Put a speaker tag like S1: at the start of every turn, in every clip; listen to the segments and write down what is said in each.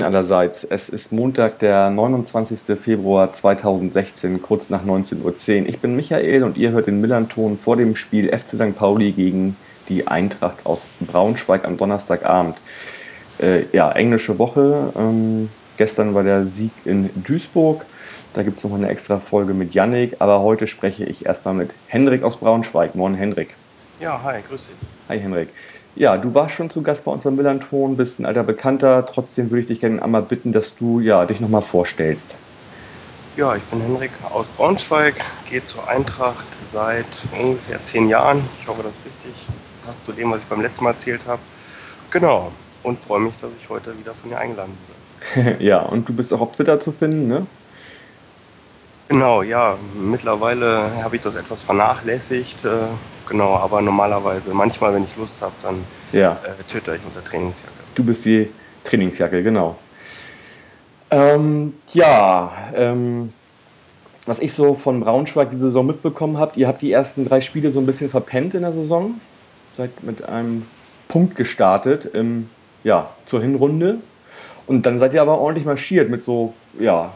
S1: Moin allerseits, es ist Montag, der 29. Februar 2016, kurz nach 19.10 Uhr. Ich bin Michael und ihr hört den Millanton vor dem Spiel FC St. Pauli gegen die Eintracht aus Braunschweig am Donnerstagabend. Äh, ja, englische Woche. Ähm, gestern war der Sieg in Duisburg. Da gibt es noch eine extra Folge mit Yannick, aber heute spreche ich erstmal mit Hendrik aus Braunschweig. Moin Hendrik.
S2: Ja, hi, grüß dich.
S1: Hi Hendrik. Ja, du warst schon zu Gast bei uns beim Millanton, bist ein alter Bekannter. Trotzdem würde ich dich gerne einmal bitten, dass du ja, dich nochmal vorstellst.
S2: Ja, ich bin Henrik aus Braunschweig, gehe zur Eintracht seit ungefähr zehn Jahren. Ich hoffe, das ist richtig. Passt zu dem, was ich beim letzten Mal erzählt habe. Genau. Und freue mich, dass ich heute wieder von dir eingeladen
S1: wurde. ja, und du bist auch auf Twitter zu finden, ne?
S2: Genau, ja. Mittlerweile habe ich das etwas vernachlässigt. Äh, genau, aber normalerweise, manchmal, wenn ich Lust habe, dann ja. äh, twitter ich unter Trainingsjacke.
S1: Du bist die Trainingsjacke, genau. Ähm, ja, ähm, was ich so von Braunschweig die Saison mitbekommen habe, ihr habt die ersten drei Spiele so ein bisschen verpennt in der Saison. Seid mit einem Punkt gestartet im, ja, zur Hinrunde. Und dann seid ihr aber ordentlich marschiert mit so ja,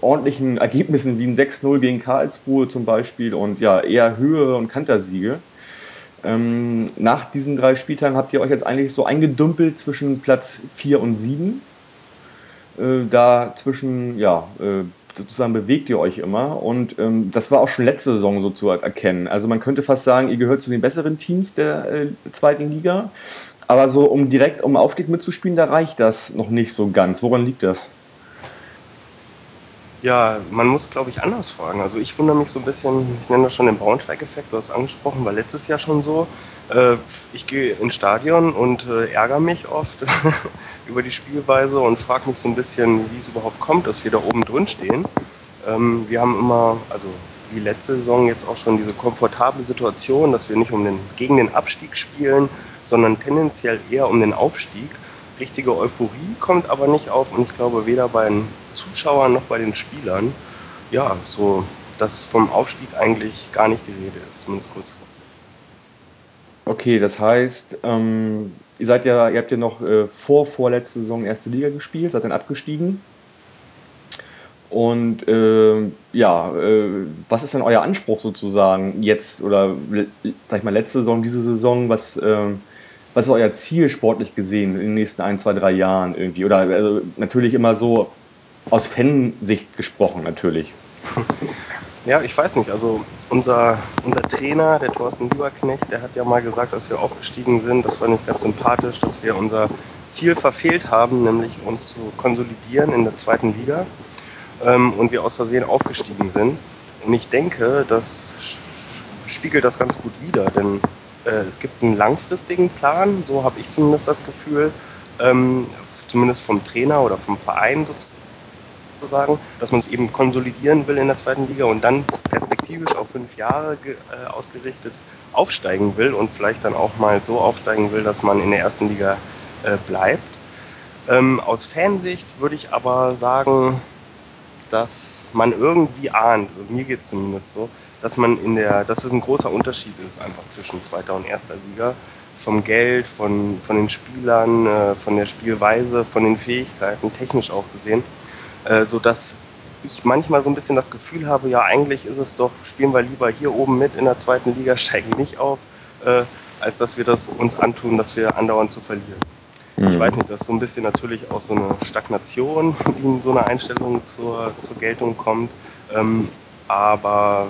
S1: ordentlichen Ergebnissen wie ein 6-0 gegen Karlsruhe zum Beispiel und ja, eher Höhe- und Kantersiege. Ähm, nach diesen drei Spieltagen habt ihr euch jetzt eigentlich so eingedümpelt zwischen Platz 4 und 7. Äh, da zwischen, ja, äh, sozusagen bewegt ihr euch immer und ähm, das war auch schon letzte Saison so zu erkennen. Also man könnte fast sagen, ihr gehört zu den besseren Teams der äh, zweiten Liga, aber so um direkt um Aufstieg mitzuspielen, da reicht das noch nicht so ganz. Woran liegt das?
S2: Ja, man muss, glaube ich, anders fragen. Also ich wundere mich so ein bisschen, ich nenne das schon den Braunschweig-Effekt, du hast es angesprochen, war letztes Jahr schon so. Äh, ich gehe ins Stadion und äh, ärgere mich oft über die Spielweise und frage mich so ein bisschen, wie es überhaupt kommt, dass wir da oben drin stehen. Ähm, wir haben immer, also wie letzte Saison jetzt auch schon diese komfortable Situation, dass wir nicht um den, gegen den Abstieg spielen, sondern tendenziell eher um den Aufstieg. Richtige Euphorie kommt aber nicht auf und ich glaube weder bei den Zuschauern noch bei den Spielern, ja, so, dass vom Aufstieg eigentlich gar nicht die Rede ist, zumindest kurzfristig.
S1: Okay, das heißt, ähm, ihr seid ja, ihr habt ja noch äh, vor vorletzte Saison erste Liga gespielt, seid dann abgestiegen. Und äh, ja, äh, was ist denn euer Anspruch sozusagen jetzt oder sag ich mal letzte Saison, diese Saison? Was, ähm, was ist euer Ziel sportlich gesehen in den nächsten ein, zwei, drei Jahren irgendwie? Oder also natürlich immer so aus Fansicht gesprochen natürlich.
S2: Ja, ich weiß nicht. Also unser, unser Trainer, der Thorsten Lieberknecht, der hat ja mal gesagt, als wir aufgestiegen sind, das war nicht ganz sympathisch, dass wir unser Ziel verfehlt haben, nämlich uns zu konsolidieren in der zweiten Liga ähm, und wir aus Versehen aufgestiegen sind. Und ich denke, das spiegelt das ganz gut wider, denn äh, es gibt einen langfristigen Plan, so habe ich zumindest das Gefühl, ähm, zumindest vom Trainer oder vom Verein sozusagen sozusagen, dass man es eben konsolidieren will in der zweiten Liga und dann perspektivisch auf fünf Jahre äh, ausgerichtet aufsteigen will und vielleicht dann auch mal so aufsteigen will, dass man in der ersten Liga äh, bleibt. Ähm, aus Fansicht würde ich aber sagen, dass man irgendwie ahnt, mir geht es zumindest so, dass man in der, dass es ein großer Unterschied ist einfach zwischen zweiter und erster Liga. Vom Geld, von, von den Spielern, äh, von der Spielweise, von den Fähigkeiten, technisch auch gesehen äh, sodass ich manchmal so ein bisschen das Gefühl habe, ja eigentlich ist es doch, spielen wir lieber hier oben mit in der zweiten Liga, steigen nicht auf, äh, als dass wir das uns antun, dass wir andauernd zu verlieren. Mhm. Ich weiß nicht, das ist so ein bisschen natürlich auch so eine Stagnation, die in so einer Einstellung zur, zur Geltung kommt. Ähm, aber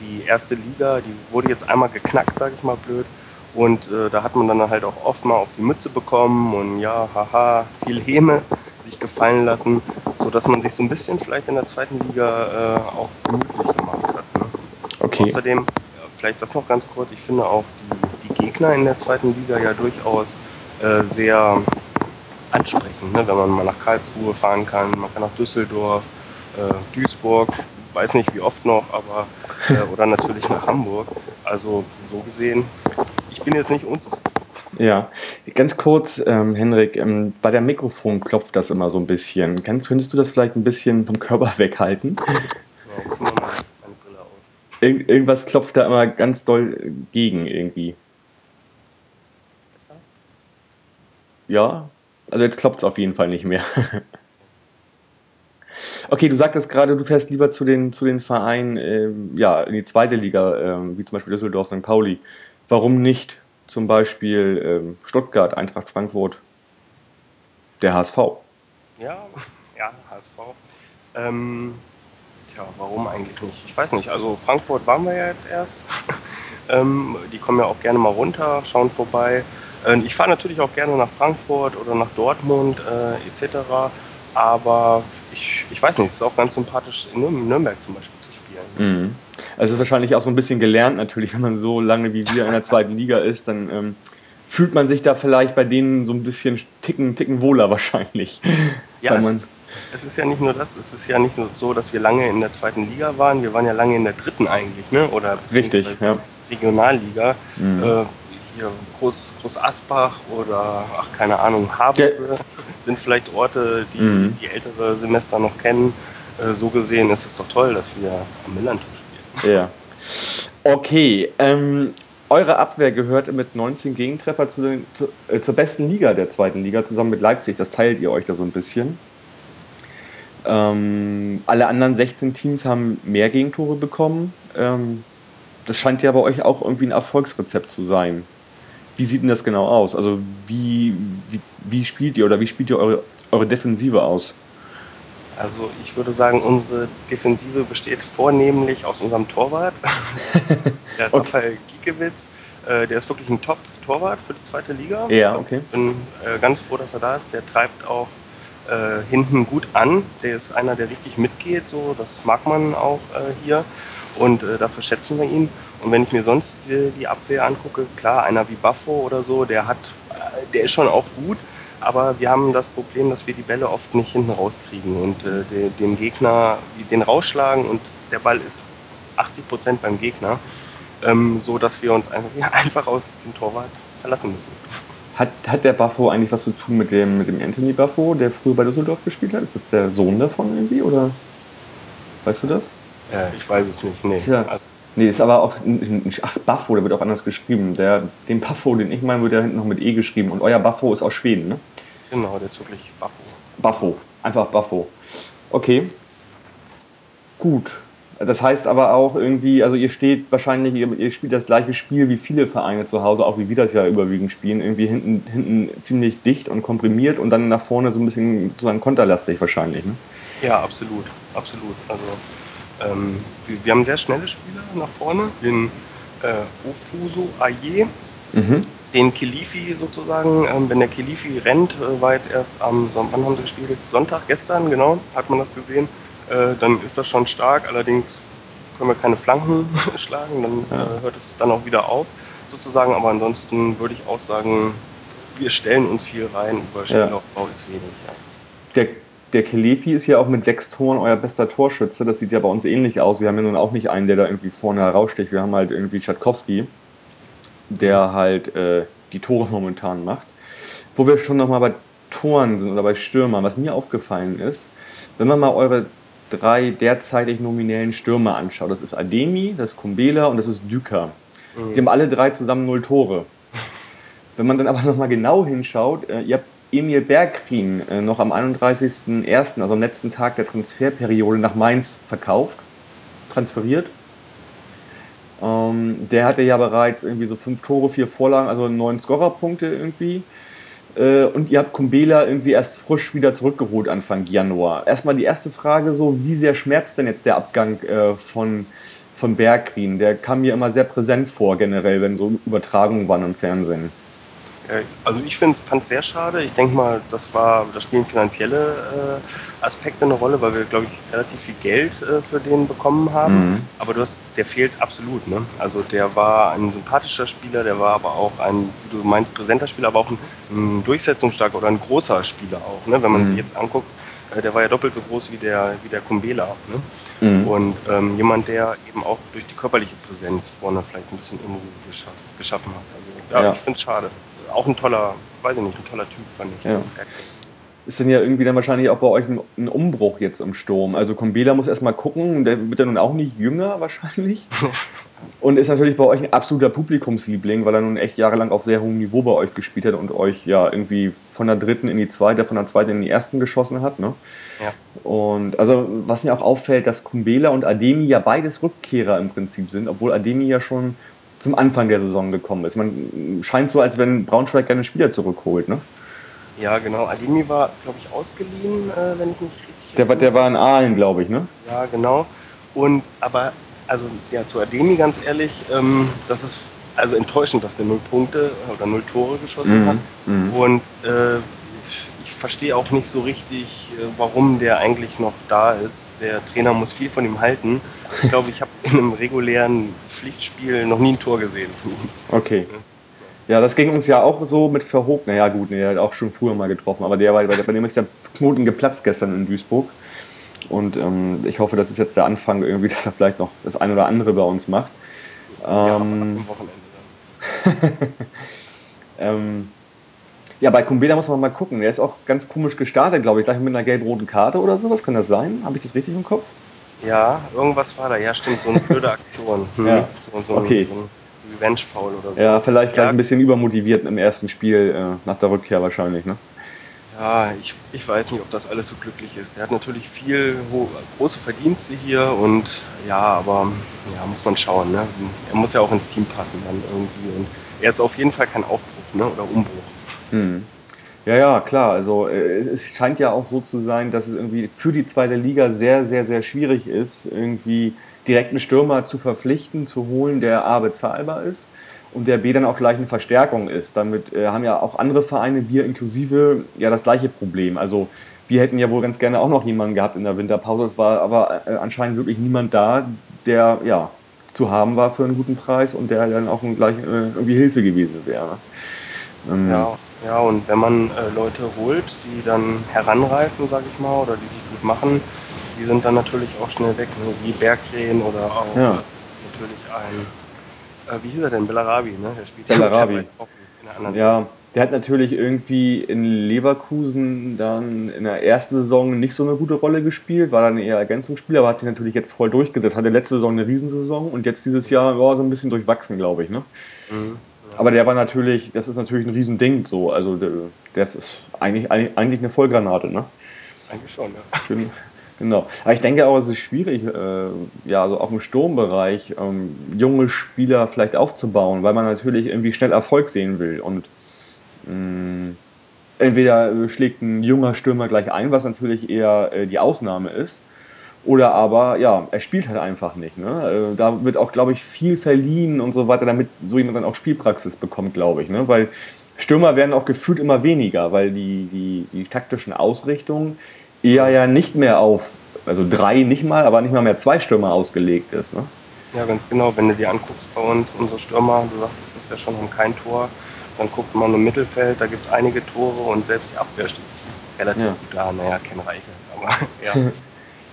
S2: die erste Liga, die wurde jetzt einmal geknackt, sage ich mal blöd. Und äh, da hat man dann halt auch oft mal auf die Mütze bekommen und ja, haha, viel Häme sich gefallen lassen, sodass man sich so ein bisschen vielleicht in der zweiten Liga äh, auch gemütlich gemacht hat. Ne? Okay. Außerdem, vielleicht das noch ganz kurz, ich finde auch die, die Gegner in der zweiten Liga ja durchaus äh, sehr ansprechend, ne? wenn man mal nach Karlsruhe fahren kann, man kann nach Düsseldorf, äh, Duisburg, weiß nicht wie oft noch, aber äh, oder natürlich nach Hamburg. Also so gesehen, ich bin jetzt nicht unzufrieden.
S1: Ja, ganz kurz, ähm, Henrik, ähm, bei der Mikrofon klopft das immer so ein bisschen. Kannst, könntest du das vielleicht ein bisschen vom Körper weghalten?
S2: Ja, jetzt mal meine Brille auf.
S1: Irg irgendwas klopft da immer ganz doll gegen irgendwie.
S2: Besser?
S1: Ja, also jetzt klopft es auf jeden Fall nicht mehr. Okay, du sagtest gerade, du fährst lieber zu den, zu den Vereinen ähm, ja, in die zweite Liga, ähm, wie zum Beispiel Düsseldorf, St. Pauli. Warum nicht zum Beispiel ähm, Stuttgart, Eintracht Frankfurt, der HSV?
S2: Ja, ja, HSV. Ähm, tja, warum eigentlich nicht? Ich weiß nicht. Also Frankfurt waren wir ja jetzt erst. ähm, die kommen ja auch gerne mal runter, schauen vorbei. Ähm, ich fahre natürlich auch gerne nach Frankfurt oder nach Dortmund äh, etc. Aber ich, ich weiß nicht, es ist auch ganz sympathisch in Nür- Nürnberg zum Beispiel spielen.
S1: Mhm. Also es ist wahrscheinlich auch so ein bisschen gelernt natürlich, wenn man so lange wie wir in der zweiten Liga ist, dann ähm, fühlt man sich da vielleicht bei denen so ein bisschen ticken, ticken wohler wahrscheinlich.
S2: Ja, es ist, es ist ja nicht nur das, es ist ja nicht nur so, dass wir lange in der zweiten Liga waren, wir waren ja lange in der dritten eigentlich, ne? Oder
S1: Richtig, ja.
S2: Regionalliga.
S1: Mhm.
S2: Äh, hier Groß, Groß Asbach oder ach keine Ahnung, Havelse sind vielleicht Orte, die
S1: Mhm.
S2: die ältere Semester noch kennen. Äh, so gesehen ist es doch toll, dass wir am Millantor spielen.
S1: Ja. Okay, ähm, eure Abwehr gehört mit 19 Gegentreffer zu den, zu, äh, zur besten Liga der zweiten Liga, zusammen mit Leipzig. Das teilt ihr euch da so ein bisschen. Ähm, alle anderen 16 Teams haben mehr Gegentore bekommen. Ähm, das scheint ja bei euch auch irgendwie ein Erfolgsrezept zu sein. Wie sieht denn das genau aus? Also wie, wie, wie spielt ihr oder wie spielt ihr eure, eure Defensive aus?
S2: Also ich würde sagen, unsere Defensive besteht vornehmlich aus unserem Torwart, der
S1: Okay.
S2: Raphael Giekewitz. Äh, der ist wirklich ein Top-Torwart für die zweite Liga.
S1: Ja, okay.
S2: Ich bin äh, ganz froh, dass er da ist. Der treibt auch äh, hinten gut an. Der ist einer, der richtig mitgeht. So, das mag man auch hier. Und dafür schätzen wir ihn. Und wenn ich mir sonst die Abwehr angucke, klar, einer wie Baffo oder so, der hat, der ist schon auch gut. Aber wir haben das Problem, dass wir die Bälle oft nicht hinten rauskriegen und äh, de, dem Gegner den rausschlagen und der Ball ist 80 Prozent beim Gegner, ähm, so dass wir uns einfach, ja, einfach aus dem Torwart verlassen müssen.
S1: Hat, hat der Buffo eigentlich was zu tun mit dem, mit dem Anthony Buffo, der früher bei Düsseldorf gespielt hat? Ist das der Sohn davon irgendwie oder weißt du das?
S2: Äh, ich weiß es nicht, nee.
S1: Tja.
S2: Also,
S1: Nee, ist aber auch. Ach, Buffo, der wird auch anders geschrieben. Der, den Buffo, den ich meine, wird ja hinten noch mit E geschrieben. Und euer Buffo ist aus Schweden, ne?
S2: genau, der ist wirklich Baffo.
S1: Buffo. Einfach Buffo. Okay. Gut. Das heißt aber auch irgendwie, also ihr steht wahrscheinlich, ihr, ihr spielt das gleiche Spiel wie viele Vereine zu Hause, auch wie wir das ja überwiegend spielen, irgendwie hinten, hinten ziemlich dicht und komprimiert und dann nach vorne so ein bisschen sozusagen konterlastig wahrscheinlich. Ne?
S2: Ja, absolut, absolut. Also ähm, wir, wir haben sehr schnelle Spieler nach vorne. Den äh, Ofuso Aye,
S1: Mhm.
S2: den Kilifi sozusagen. Ähm, wenn der Kilifi rennt, äh, war jetzt erst am Son- wann haben sie gespielt? Sonntag, gestern, genau, hat man das gesehen. Äh, dann ist das schon stark. Allerdings können wir keine Flanken schlagen. Dann
S1: Ja.
S2: äh, hört es dann auch wieder auf sozusagen. Aber ansonsten würde ich auch sagen, wir stellen uns viel rein. Über Spielaufbau ist wenig. Ja.
S1: Der, der Kelefi ist ja auch mit sechs Toren euer bester Torschütze. Das sieht ja bei uns ähnlich aus. Wir haben ja nun auch nicht einen, der da irgendwie vorne heraussticht. Wir haben halt irgendwie Tschatkowski, der halt äh, die Tore momentan macht. Wo wir schon nochmal bei Toren sind oder bei Stürmern, was mir aufgefallen ist, wenn man mal eure drei derzeitig nominellen Stürmer anschaut, das ist Ademi, das ist Kumbela und das ist Düker. Die haben alle drei zusammen null Tore. Wenn man dann aber nochmal genau hinschaut, äh, ihr habt Emil Bergkrin äh, noch am 31.01., also am letzten Tag der Transferperiode, nach Mainz verkauft, transferiert. Ähm, der hatte ja bereits irgendwie so fünf Tore, vier Vorlagen, also neun Scorerpunkte irgendwie. Äh, und ihr habt Kumbela irgendwie erst frisch wieder zurückgeholt Anfang Januar. Erstmal die erste Frage so, wie sehr schmerzt denn jetzt der Abgang äh, von, von Bergkrin? Der kam mir immer sehr präsent vor generell, wenn so Übertragungen waren im Fernsehen.
S2: Ja, Also ich fand es sehr schade. Ich denke mal, das war, da spielen finanzielle äh, Aspekte eine Rolle, weil wir, glaube ich, relativ viel Geld äh, für den bekommen haben.
S1: Mhm.
S2: Aber du hast, der fehlt absolut. Ne? Also der war ein sympathischer Spieler, der war aber auch ein, wie du meinst, präsenter Spieler, aber auch ein, ein durchsetzungsstarker oder ein großer Spieler auch. Ne? Wenn man
S1: Mhm.
S2: sich jetzt anguckt, äh, der war ja doppelt so groß wie der, wie der Kumbela. Ne?
S1: Mhm.
S2: Und ähm, jemand, der eben auch durch die körperliche Präsenz vorne vielleicht ein bisschen Unruhe geschaff, geschaffen hat. Also ja,
S1: Ja.
S2: ich finde es schade. Auch ein toller, weiß ich nicht, ein toller Typ, fand ich.
S1: Ja. Ist denn ja irgendwie dann wahrscheinlich auch bei euch ein, ein Umbruch jetzt im Sturm. Also Kombela muss erstmal gucken, der wird ja nun auch nicht jünger wahrscheinlich. und ist natürlich bei euch ein absoluter Publikumsliebling, weil er nun echt jahrelang auf sehr hohem Niveau bei euch gespielt hat und euch ja irgendwie von der dritten in die zweite, von der zweiten in die ersten geschossen hat. Ne?
S2: Ja.
S1: Und also was mir auch auffällt, dass Kumbela und Ademi ja beides Rückkehrer im Prinzip sind, obwohl Ademi ja schon zum Anfang der Saison gekommen ist. Man scheint so, als wenn Braunschweig gerne Spieler zurückholt, ne?
S2: Ja, genau. Ademi war, glaube ich, ausgeliehen, äh, wenn ich mich richtig
S1: Der, war- der war in Aalen, glaube ich, ne?
S2: Ja, genau. Und aber, also ja, zu Ademi ganz ehrlich, ähm, das ist also enttäuschend, dass der null Punkte oder null Tore geschossen
S1: Mhm,
S2: hat.
S1: mhm.
S2: Und äh, verstehe auch nicht so richtig, äh, warum der eigentlich noch da ist. Der Trainer muss viel von ihm halten. Ich glaube, ich habe in einem regulären Pflichtspiel noch nie ein Tor gesehen von ihm.
S1: Okay. Ja, das ging uns ja auch so mit Verhoog. Naja, gut, nee, er hat auch schon früher mal getroffen, aber der war, bei, bei dem ist der Knoten geplatzt gestern in Duisburg. Und ähm, ich hoffe, das ist jetzt der Anfang irgendwie, dass er vielleicht noch das eine oder andere bei uns macht.
S2: Ja,
S1: Ähm,
S2: am Wochenende dann.
S1: ähm, ja, bei Kumbela muss man mal gucken. Der ist auch ganz komisch gestartet, glaube ich, gleich mit einer gelb-roten Karte oder sowas. Kann das sein? Habe ich das richtig im Kopf?
S2: Ja, irgendwas war da. Ja, stimmt, so eine blöde Aktion. Hm.
S1: Ja.
S2: So, so,
S1: Okay.
S2: so ein Revenge-Foul oder so.
S1: Ja, vielleicht gleich
S2: Ja.
S1: ein bisschen übermotiviert im ersten Spiel äh, nach der Rückkehr wahrscheinlich, ne?
S2: Ja, ich, ich weiß nicht, ob das alles so glücklich ist. Der hat natürlich viel große Verdienste hier und ja, aber ja, muss man schauen. Ne? Er muss ja auch ins Team passen dann irgendwie. Und er ist auf jeden Fall kein Aufbruch ne? oder Umbruch.
S1: Hm. Ja, ja, klar. Also äh, es scheint ja auch so zu sein, dass es irgendwie für die zweite Liga sehr, sehr, sehr schwierig ist, irgendwie direkt einen Stürmer zu verpflichten, zu holen, der A bezahlbar ist und der B dann auch gleich eine Verstärkung ist. Damit äh, haben ja auch andere Vereine, wir inklusive, ja das gleiche Problem. Also wir hätten ja wohl ganz gerne auch noch jemanden gehabt in der Winterpause. Es war aber äh, anscheinend wirklich niemand da, der ja zu haben war für einen guten Preis und der dann auch gleich äh, irgendwie Hilfe gewesen wäre. Ähm,
S2: Ja, ja, und wenn man äh, Leute holt, die dann heranreifen, sag ich mal, oder die sich gut machen, die sind dann natürlich auch schnell weg. Ne? Wie Berggren oder auch
S1: Ja.
S2: natürlich ein, äh, wie hieß er denn, Bellarabi, ne? Der spielt
S1: Bellarabi.
S2: in der anderen
S1: Ja, der hat natürlich irgendwie in Leverkusen dann in der ersten Saison nicht so eine gute Rolle gespielt, war dann eher Ergänzungsspieler, aber hat sich natürlich jetzt voll durchgesetzt. Hatte letzte Saison eine Riesensaison und jetzt dieses Jahr war so ein bisschen durchwachsen, glaube ich. Ne?
S2: Mhm.
S1: Aber der war natürlich, das ist natürlich ein Riesending so. Also das ist eigentlich, eigentlich eine Vollgranate, ne?
S2: Eigentlich schon, ja.
S1: Gen- Genau. Aber ich denke auch, es ist schwierig, äh, ja, also auch im Sturmbereich ähm, junge Spieler vielleicht aufzubauen, weil man natürlich irgendwie schnell Erfolg sehen will. Und mh, entweder äh, schlägt ein junger Stürmer gleich ein, was natürlich eher äh, die Ausnahme ist, oder aber, ja, er spielt halt einfach nicht. Ne? Äh, da wird auch, glaube ich, viel verliehen und so weiter, damit so jemand dann auch Spielpraxis bekommt, glaube ich. Ne? Weil Stürmer werden auch gefühlt immer weniger, weil die, die, die taktischen Ausrichtungen eher ja nicht mehr auf, also drei nicht mal, aber nicht mal mehr zwei Stürmer ausgelegt ist. Ne?
S2: Ja, ganz genau. Wenn du dir anguckst bei uns, unsere Stürmer, du sagtest es ja schon, haben kein Tor. Dann guckt man im Mittelfeld, da gibt es einige Tore und selbst die Abwehr steht relativ
S1: Ja.
S2: gut da. Naja, kein Reiche, aber ja.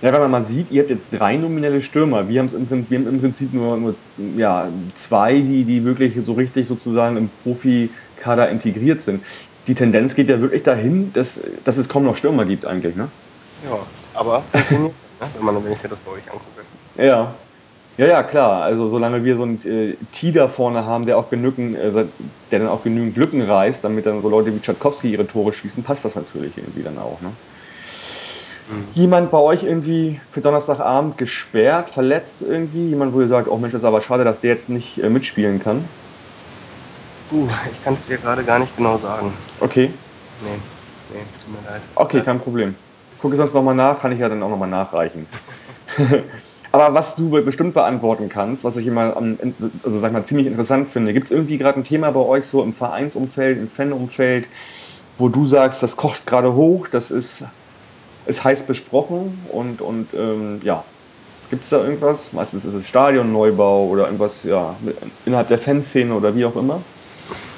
S1: Ja, wenn man mal sieht, ihr habt jetzt drei nominelle Stürmer. Wir, haben's im, wir haben im Prinzip nur, nur ja, zwei, die, die wirklich so richtig sozusagen im Profikader integriert sind. Die Tendenz geht ja wirklich dahin, dass, dass es kaum noch Stürmer gibt eigentlich. Ne?
S2: ja. Aber ne? wenn, man, wenn ich mir das bei euch angucke.
S1: Ja. Ja, ja, klar. Also solange wir so einen äh, T da vorne haben, der auch genügend, äh, der dann auch genügend Lücken reißt, damit dann so Leute wie Tschatkowski ihre Tore schießen, passt das natürlich irgendwie dann auch. Ne? Jemand bei euch irgendwie für Donnerstagabend gesperrt, verletzt irgendwie? Jemand, wo ihr sagt, oh Mensch, das ist aber schade, dass der jetzt nicht äh, mitspielen kann?
S2: Uh, ich kann es dir gerade gar nicht genau sagen.
S1: Okay,
S2: Nee, nee, tut mir leid.
S1: okay, kein Problem. Gucke sonst nochmal nach, kann ich ja dann auch nochmal nachreichen. Aber was du bestimmt beantworten kannst, was ich immer also sag mal, ziemlich interessant finde, gibt es irgendwie gerade ein Thema bei euch so im Vereinsumfeld, im Fanumfeld, wo du sagst, das kocht gerade hoch, das ist, ist heiß besprochen und, und ähm, ja, gibt es da irgendwas? Meistens ist es Stadionneubau oder irgendwas ja, innerhalb der Fanszene oder wie auch immer.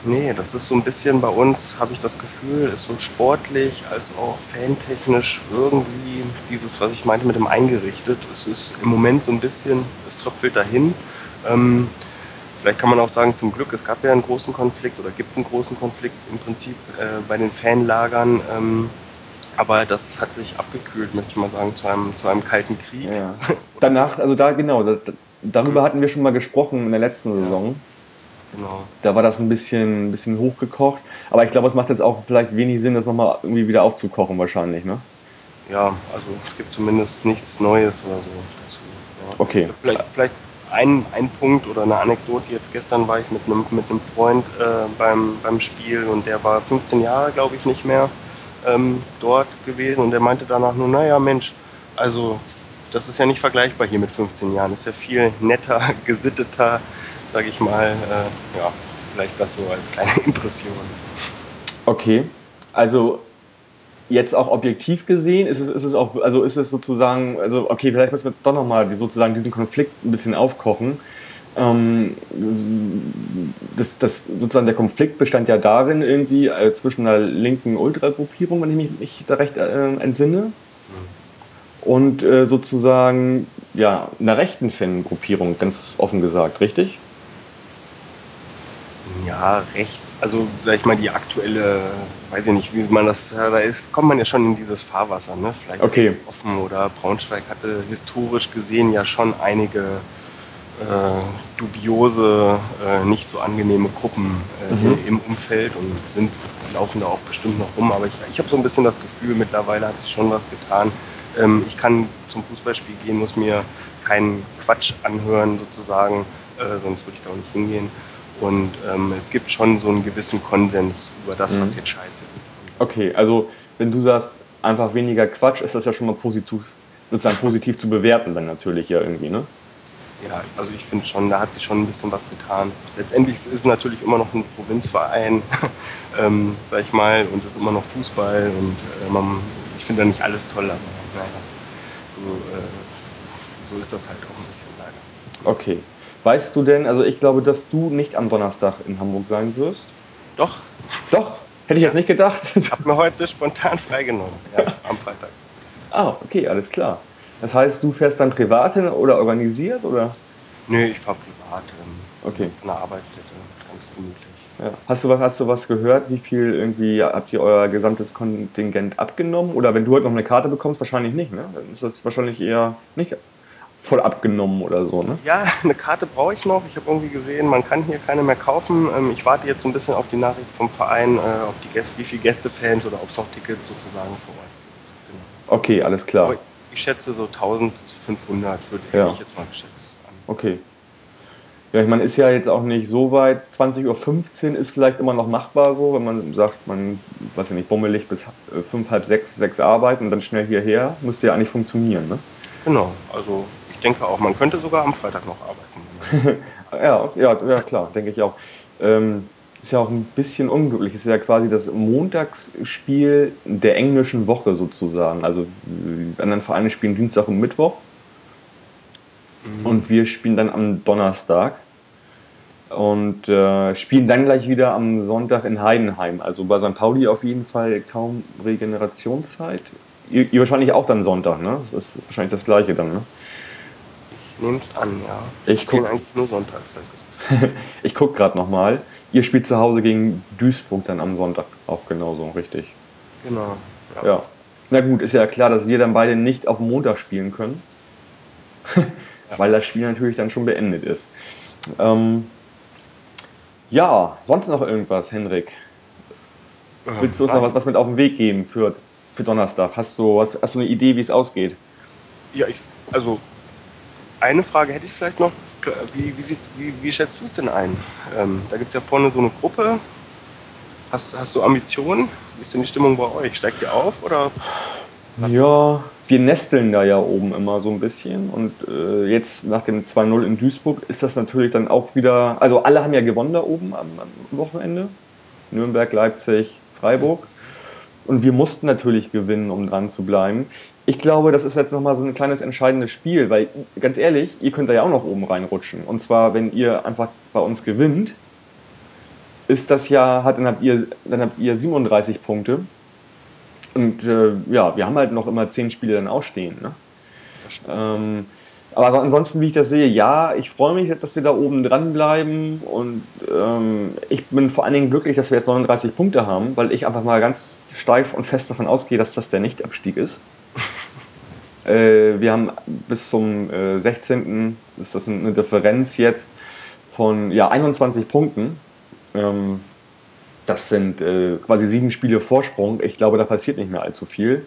S2: Nee, das ist so ein bisschen bei uns, habe ich das Gefühl, ist so sportlich als auch fantechnisch irgendwie dieses, was ich meinte mit dem eingerichtet. Es ist im Moment so ein bisschen, es tröpfelt dahin. Ähm, vielleicht kann man auch sagen, zum Glück, es gab ja einen großen Konflikt oder gibt einen großen Konflikt im Prinzip äh, bei den Fanlagern. Ähm, aber das hat sich abgekühlt, möchte ich mal sagen, zu einem, zu einem kalten Krieg.
S1: Ja. Danach, also da genau, da, darüber hatten wir schon mal gesprochen in der letzten Saison.
S2: Genau.
S1: Da war das ein bisschen, ein bisschen hochgekocht. Aber ich glaube, es macht jetzt auch vielleicht wenig Sinn, das nochmal irgendwie wieder aufzukochen wahrscheinlich, ne?
S2: Ja, also es gibt zumindest nichts Neues oder so dazu. Ja.
S1: Okay.
S2: Vielleicht, vielleicht ein, ein Punkt oder eine Anekdote. Jetzt gestern war ich mit einem, mit einem Freund äh, beim, beim Spiel und der war 15 Jahre, glaube ich, nicht mehr ähm, dort gewesen und der meinte danach nur, naja Mensch, also das ist ja nicht vergleichbar hier mit 15 Jahren. Das ist ja viel netter, gesitteter, sage ich mal. Äh, ja, vielleicht das so als kleine Impression.
S1: Okay, also jetzt auch objektiv gesehen, ist es, ist es auch, also ist es sozusagen, also okay, vielleicht müssen wir doch nochmal sozusagen diesen Konflikt ein bisschen aufkochen. Ähm, das, das, sozusagen der Konflikt bestand ja darin irgendwie äh, zwischen einer linken Ultragruppierung, wenn ich mich, mich da recht äh, entsinne, und äh, sozusagen ja einer rechten Fangruppierung, ganz offen gesagt, richtig?
S2: Ja, recht. Also, sag ich mal, die aktuelle, weiß ich nicht, wie man das, da ist, kommt man ja schon in dieses Fahrwasser, ne? Vielleicht
S1: okay.
S2: offen oder Braunschweig hatte historisch gesehen ja schon einige äh, dubiose, äh, nicht so angenehme Gruppen äh, mhm. im Umfeld und sind, laufen da auch bestimmt noch rum. Aber ich, ich habe so ein bisschen das Gefühl, mittlerweile hat sich schon was getan. Ähm, ich kann zum Fußballspiel gehen, muss mir keinen Quatsch anhören sozusagen, äh, sonst würde ich da auch nicht hingehen. Und ähm, es gibt schon so einen gewissen Konsens über das, mhm. was jetzt scheiße ist.
S1: Okay, also wenn du sagst, einfach weniger Quatsch, ist das ja schon mal positiv, sozusagen positiv zu bewerten dann natürlich ja irgendwie, ne?
S2: Ja, also ich finde schon, da hat sich schon ein bisschen was getan. Letztendlich ist es natürlich immer noch ein Provinzverein, ähm, sag ich mal, und es ist immer noch Fußball und äh, man, ich finde da nicht alles toll, aber naja, so, äh, so ist das halt auch ein bisschen leider.
S1: Okay. Weißt du denn, also ich glaube, dass du nicht am Donnerstag in Hamburg sein wirst?
S2: Doch.
S1: Doch? Hätte ich ja. jetzt nicht gedacht.
S2: Ich habe mir heute spontan freigenommen, ja, am Freitag.
S1: Ah, okay, alles klar. Das heißt, du fährst dann privat hin oder organisiert? Oder?
S2: Nö, ich fahre privat. Ähm,
S1: okay.
S2: Von der Arbeitsstätte, ganz gemütlich.
S1: Ja. Hast, du was, hast du was gehört? Wie viel irgendwie habt ihr euer gesamtes Kontingent abgenommen? Oder wenn du heute noch eine Karte bekommst, wahrscheinlich nicht, ne? Dann ist das wahrscheinlich eher nicht voll abgenommen oder so, ne?
S2: Ja, eine Karte brauche ich noch. Ich habe irgendwie gesehen, man kann hier keine mehr kaufen. Ähm, ich warte jetzt so ein bisschen auf die Nachricht vom Verein, äh, ob die Gäste, wie viele Gästefans oder ob es noch Tickets sozusagen vor Ort gibt.
S1: Genau. Okay, alles klar.
S2: Ich schätze so 1500 würde
S1: ja.
S2: ich jetzt mal geschätzt.
S1: Okay. Ja, ich meine, ist ja jetzt auch nicht so weit. 20.15 Uhr ist vielleicht immer noch machbar so, wenn man sagt, man, weiß ja nicht, bummelig bis 5, halb 6, 6 arbeiten und dann schnell hierher, müsste ja eigentlich funktionieren, ne?
S2: Genau, also ich denke auch, man könnte sogar am Freitag noch arbeiten.
S1: ja, ja, ja, klar, denke ich auch. Ähm, ist ja auch ein bisschen unglücklich. Ist ja quasi das Montagsspiel der englischen Woche sozusagen. Also die anderen Vereine spielen Dienstag und Mittwoch. Mhm. Und wir spielen dann am Donnerstag. Und äh, spielen dann gleich wieder am Sonntag in Heidenheim. Also bei St. Pauli auf jeden Fall kaum Regenerationszeit. Ihr, ihr wahrscheinlich auch dann Sonntag, ne? Das ist wahrscheinlich das gleiche dann, ne?
S2: Ich nehme es an, ja.
S1: Ich gucke
S2: eigentlich nur sonntags.
S1: ich gucke gerade nochmal. Ihr spielt zu Hause gegen Duisburg dann am Sonntag auch genauso, richtig?
S2: Genau.
S1: Ja. ja. Na gut, ist ja klar, dass wir dann beide nicht auf Montag spielen können. Weil das Spiel natürlich dann schon beendet ist. Ähm, ja, sonst noch irgendwas, Henrik? Willst du uns noch was, mit auf den Weg geben für, für Donnerstag? Hast du, hast, hast du eine Idee, wie es ausgeht?
S2: Ja, ich, also eine Frage hätte ich vielleicht noch. Wie, wie, wie, wie schätzt du es denn ein? Ähm, da gibt es ja vorne so eine Gruppe. Hast, hast du Ambitionen? Wie ist denn die Stimmung bei euch? Steigt ihr auf oder?
S1: Ja, wir nesteln da ja oben immer so ein bisschen. Und äh, jetzt nach dem 2-0 in Duisburg ist das natürlich dann auch wieder. Also, alle haben ja gewonnen da oben am, am Wochenende: Nürnberg, Leipzig, Freiburg. Und wir mussten natürlich gewinnen, um dran zu bleiben ich glaube, das ist jetzt nochmal so ein kleines entscheidendes Spiel, weil ganz ehrlich, ihr könnt da ja auch noch oben reinrutschen. Und zwar, wenn ihr einfach bei uns gewinnt, ist das ja, hat, dann, habt ihr, dann habt ihr 37 Punkte. Und äh, ja, wir haben halt noch immer 10 Spiele dann ausstehen. Ne? Ähm, Aber ansonsten, wie ich das sehe, ja, ich freue mich, dass wir da oben dran bleiben und ähm, ich bin vor allen Dingen glücklich, dass wir jetzt 39 Punkte haben, weil ich einfach mal ganz steif und fest davon ausgehe, dass das der Nichtabstieg ist. Äh, wir haben bis zum äh, 16. ist das eine Differenz jetzt von ja, 21 Punkten. Ähm, das sind äh, quasi sieben Spiele Vorsprung. Ich glaube, da passiert nicht mehr allzu viel.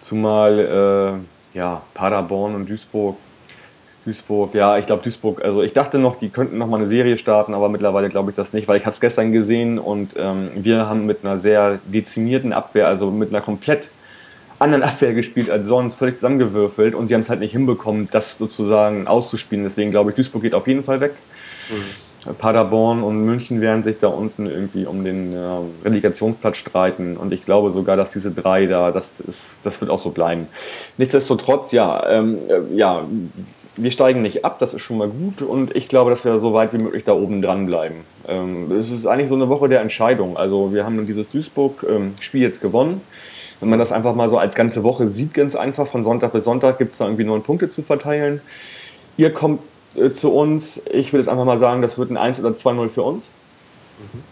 S1: Zumal äh, ja, Paderborn und Duisburg. Duisburg, ja, ich glaube Duisburg, also ich dachte noch, die könnten noch mal eine Serie starten, aber mittlerweile glaube ich das nicht, weil ich habe es gestern gesehen und ähm, wir haben mit einer sehr dezimierten Abwehr, also mit einer komplett anderen Abwehr gespielt als sonst, völlig zusammengewürfelt und sie haben es halt nicht hinbekommen, das sozusagen auszuspielen. Deswegen glaube ich, Duisburg geht auf jeden Fall weg. Mhm. Paderborn und München werden sich da unten irgendwie um den äh, Relegationsplatz streiten. Und ich glaube sogar, dass diese drei da, das, ist, das wird auch so bleiben. Nichtsdestotrotz, ja, ähm, äh, ja, wir steigen nicht ab, das ist schon mal gut. Und ich glaube, dass wir so weit wie möglich da oben dran bleiben. Ähm, es ist eigentlich so eine Woche der Entscheidung. Also wir haben dieses Duisburg-Spiel ähm, jetzt gewonnen. Wenn man das einfach mal so als ganze Woche sieht, ganz einfach, von Sonntag bis Sonntag gibt es da irgendwie neun Punkte zu verteilen. Ihr kommt äh, zu uns. Ich will jetzt einfach mal sagen, das wird ein 1 oder 2-0 für uns. Mhm.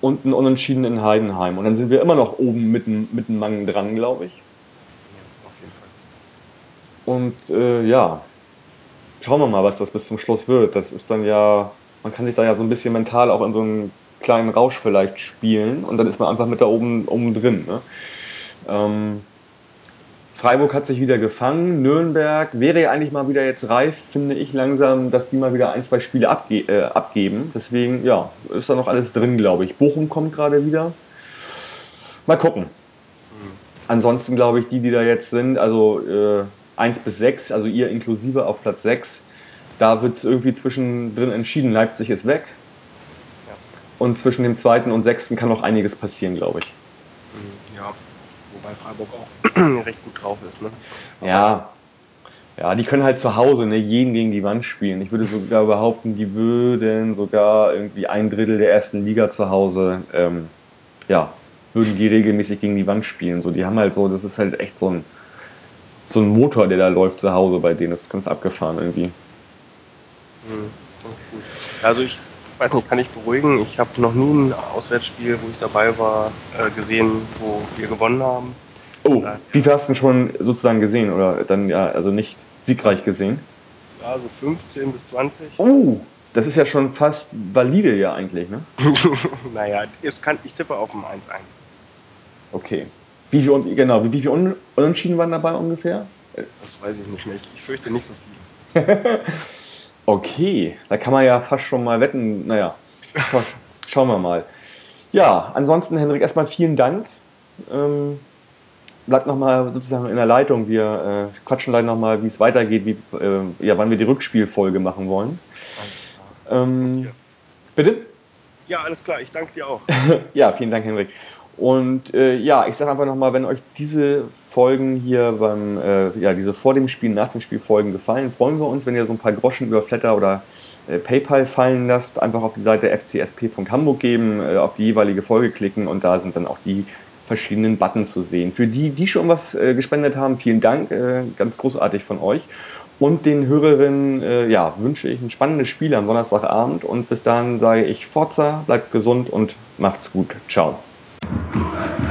S1: Und ein Unentschieden in Heidenheim. Und dann sind wir immer noch oben mit, dem Mangen dran, glaube ich. Ja, auf jeden Fall. Und äh, ja, schauen wir mal, was das bis zum Schluss wird. Das ist dann ja, man kann sich da ja so ein bisschen mental auch in so einen kleinen Rausch vielleicht spielen und dann ist man einfach mit da oben, oben drin. Ne? Ähm, Freiburg hat sich wieder gefangen. Nürnberg wäre ja eigentlich mal wieder jetzt reif, finde ich langsam, dass die mal wieder ein, zwei Spiele abge äh, abgeben. Deswegen, ja, ist da noch alles drin, glaube ich. Bochum kommt gerade wieder. Mal gucken. Ansonsten glaube ich, die, die da jetzt sind, also äh, 1 bis 6, also ihr inklusive auf Platz 6, da wird es irgendwie zwischendrin entschieden. Leipzig ist weg. Und zwischen dem zweiten und sechsten kann noch einiges passieren, glaube ich.
S2: Ja, wobei Freiburg auch recht gut drauf ist. Ne?
S1: ja. Ja, die können halt zu Hause ne, jeden gegen die Wand spielen. Ich würde sogar behaupten, die würden sogar irgendwie ein Drittel der ersten Liga zu Hause, ähm, ja, würden die regelmäßig gegen die Wand spielen. So, die haben halt so, das ist halt echt so ein, so ein Motor, der da läuft zu Hause bei denen. Das ist ganz abgefahren irgendwie.
S2: Mhm. Also ich weiß nicht, kann ich beruhigen. Ich habe noch nie ein Auswärtsspiel, wo ich dabei war, äh, gesehen, wo wir gewonnen haben.
S1: Oh, wie viel hast du schon sozusagen gesehen oder dann ja, also nicht siegreich gesehen?
S2: Ja, so 15 bis 20.
S1: Oh, das ist ja schon fast valide ja eigentlich, ne?
S2: naja, es kann, ich tippe auf ein 1-1.
S1: Okay. Wie viel, genau, wie, viele Unentschieden waren dabei ungefähr?
S2: Das weiß ich nicht mehr. Ich fürchte nicht so viel.
S1: okay, da kann man ja fast schon mal wetten. Naja, schauen wir mal. Ja, ansonsten, Henrik, erstmal vielen Dank. Ähm, bleibt nochmal sozusagen in der Leitung. Wir äh, quatschen gleich nochmal, wie es weitergeht, wie, äh, ja, wann wir die Rückspielfolge machen wollen. Ähm, bitte?
S2: Ja, alles klar. Ich danke dir auch.
S1: ja, vielen Dank, Henrik. Und äh, ja, ich sage einfach nochmal, wenn euch diese Folgen hier beim, äh, ja, diese vor dem Spiel, nach dem Spiel Folgen gefallen, freuen wir uns, wenn ihr so ein paar Groschen über Flatter oder äh, PayPal fallen lasst. Einfach auf die Seite fcsp.hamburg geben, äh, auf die jeweilige Folge klicken und da sind dann auch die verschiedenen Buttons zu sehen. Für die, die schon was äh, gespendet haben, vielen Dank, äh, ganz großartig von euch. Und den Hörerinnen ja, wünsche ich ein spannendes Spiel am Donnerstagabend. Und bis dahin sage ich Forza, bleibt gesund und macht's gut. Ciao. USA!